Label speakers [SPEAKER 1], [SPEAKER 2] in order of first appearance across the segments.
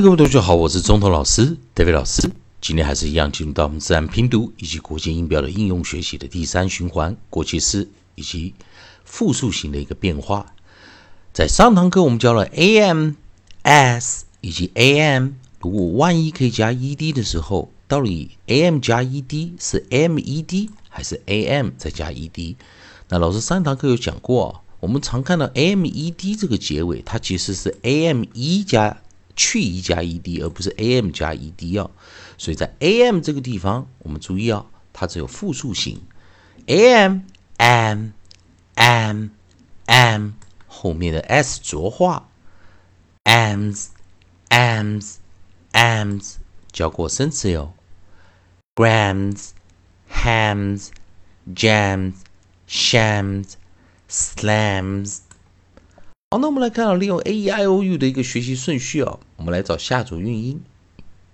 [SPEAKER 1] 各位同学好，我是中头老师 David 老师。今天还是一样进入到我们自然拼读以及国际音标的应用学习的第三循环，过去式以及复数型的一个变化。在上堂课我们教了 am、s 以及 am，如果万一可以加 ed 的时候，到底 am 加 ed 是 med 还是 am 再加 ed？那老师上堂课有讲过，我们常看到 med 这个结尾，它其实是 am 一加去一加 ed，而不是 am 加 ed 哦。所以在 am 这个地方，我们注意哦，它只有复数型，am am am am 后面的 s 浊化，ams ams ams 教过生词哟，grams hams jams shams slams。好，那我们来看到利用 a e i o u 的一个学习顺序哦，我们来找下组韵音。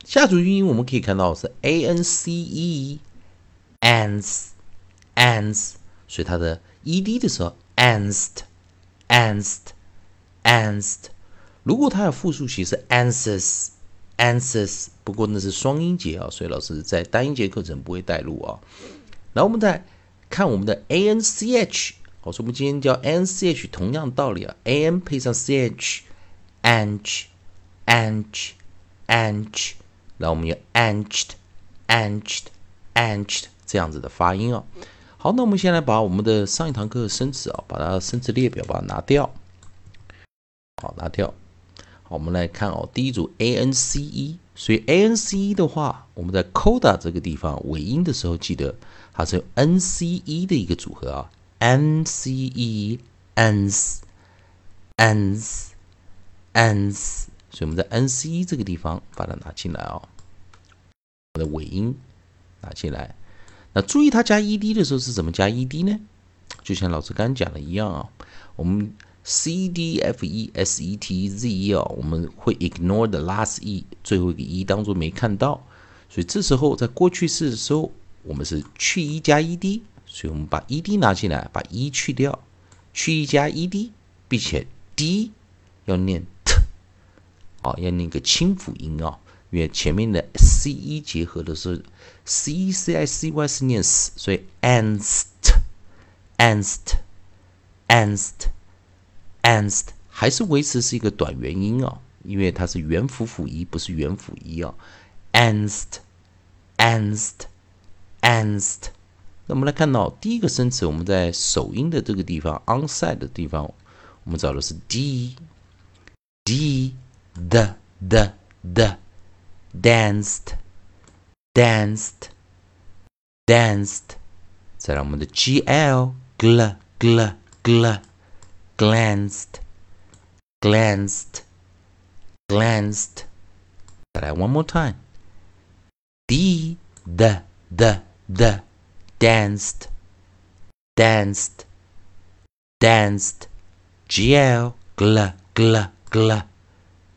[SPEAKER 1] 下组韵音我们可以看到是 a n c e，ans，ans，所以它的 e d 的时候，anst，anst，anst。如果它有复数形是 anses anses，不过那是双音节啊，所以老师在单音节课程不会带入啊。然后我们再看我们的 a n c h，好，所以我们今天教 a n c h，同样道理啊，a n 配上 c h，anch，anch，anch。然后我们用 anched，anched，anched 这样子的发音哦。好，那我们先来把我们的上一堂课的生词啊，把它生词列表把它拿掉。好，拿掉。好，我们来看哦，第一组 a n c e，所以 a n c e 的话，我们在 coda 这个地方尾音的时候，记得它是 n c e 的一个组合啊，n c e，ans，ans，ans。所以我们在 n c e 这个地方把它拿进来哦，我的尾音拿进来。那注意它加 e d 的时候是怎么加 e d 呢？就像老师刚刚讲的一样啊，我们 c d f e s e t z e 啊，我们会 ignore the last e，最后一个 e 当做没看到。所以这时候在过去式的时候，我们是去 e 加 e d，所以我们把 e d 拿进来，把 e 去掉，去 e 加 e d，并且 d 要念 t，。啊，要念个清辅音啊，因为前面的 c e 结合的是 c e c i c y 是念 s，所以 anst，anst，anst，anst 还是维持是一个短元音啊，因为它是元辅辅一，不是元辅一啊。anst，anst，anst。那我们来看到第一个生词，我们在首音的这个地方，onside 的地方，我们找的是 d，d。the the the danced danced danced，再来我们的 gl gl gl gl glanced glanced glanced，再来 one more time d the the the danced danced danced gl gl gl gl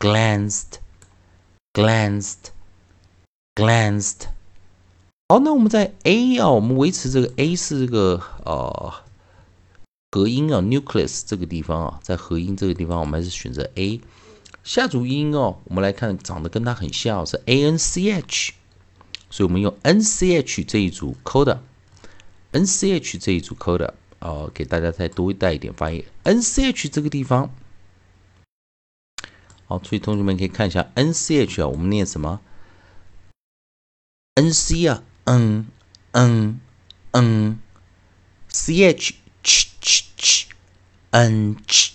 [SPEAKER 1] glanced, glanced, glanced。好，那我们在 a 啊，我们维持这个 a 是这个呃合音啊，nucleus 这个地方啊，在合音这个地方，我们还是选择 a。下组音哦，我们来看长得跟它很像，是 a n c h，所以我们用 n c h 这一组 coda，n N c h 这一组 coda 啊，给大家再多带一点发音，n c h 这个地方。好，所以同学们可以看一下 n c h 啊，我们念什么？n c 啊，嗯嗯嗯，c h ch ch ch，n ch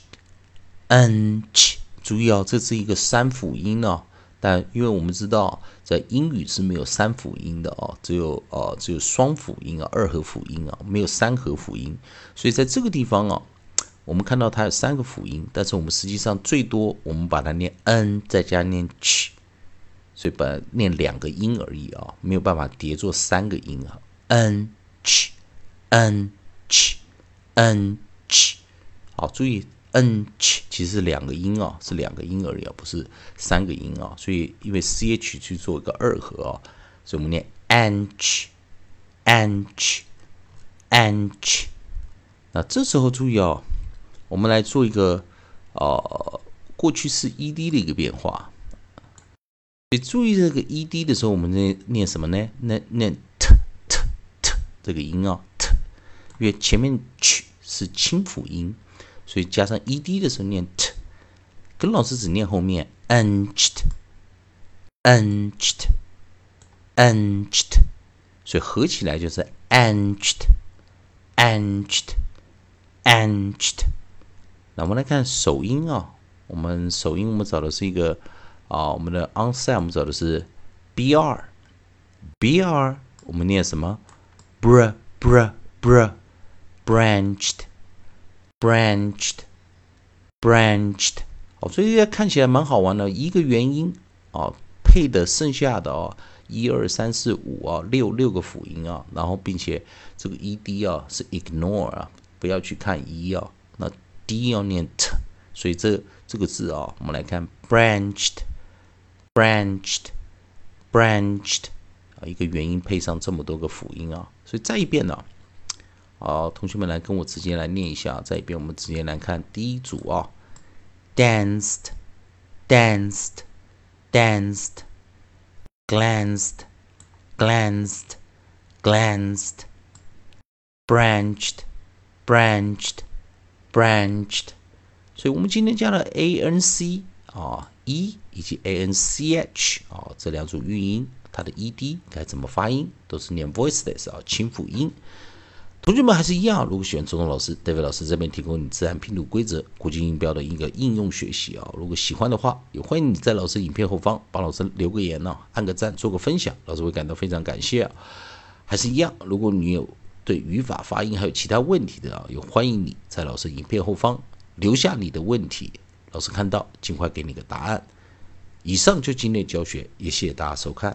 [SPEAKER 1] n ch，注意哦，这是一个三辅音哦。但因为我们知道在英语是没有三辅音的哦，只有呃只有双辅音啊，二合辅音啊，没有三合辅音。所以在这个地方啊。我们看到它有三个辅音，但是我们实际上最多我们把它念 n 再加念 ch，所以把念两个音而已啊，没有办法叠作三个音啊。n ch n ch n ch，好，注意 n ch 其实是两个音啊，是两个音而已啊，不是三个音啊。所以因为 ch 去做一个二合啊，所以我们念 an ch an ch an ch。那这时候注意哦。我们来做一个呃过去式 ed 的一个变化。所以注意这个 e d 的时候，我们念念什么呢？念念 t t t 这个音啊，t，因为前面 ch 是清辅音，所以加上 e d 的时候念 t，跟老师只念后面 anched，anched，anched，所以合起来就是 anched，anched，anched。那我们来看首音啊，我们首音我们找的是一个。啊，我们的 onside 我们找的是 br，br 我们念什么？br br br branched branched. Branched. 哦，所以看起来蛮好玩的，一个元音啊配的剩下的哦，一二三四五啊六六个辅音啊，然后并且这个 ed 啊是 ignore 啊，不要去看 e 啊，那 d 要念 t，所以这这个字啊，我们来看 branched。branched, branched. 啊，一个元音配上这么多个辅音啊，所以再一遍呢，好，同学们来跟我直接来念一下，再一遍，我们直接来看第一组啊，danced, danced, danced, glanced, glanced, glanced, branched, branched, branched，所以我们今天加了 a n c 啊。e 以及 a n c h 啊，这两组韵音，它的 e d 该怎么发音，都是念 voiceless 啊，清辅音。同学们还是一样，如果喜欢周东老师，David 老师这边提供你自然拼读规则、国际音标的一个应用学习啊。如果喜欢的话，也欢迎你在老师影片后方帮老师留个言呢，按个赞，做个分享，老师会感到非常感谢。还是一样，如果你有对语法、发音还有其他问题的啊，也欢迎你在老师影片后方留下你的问题。老师看到，尽快给你个答案。以上就今天教学，也谢谢大家收看。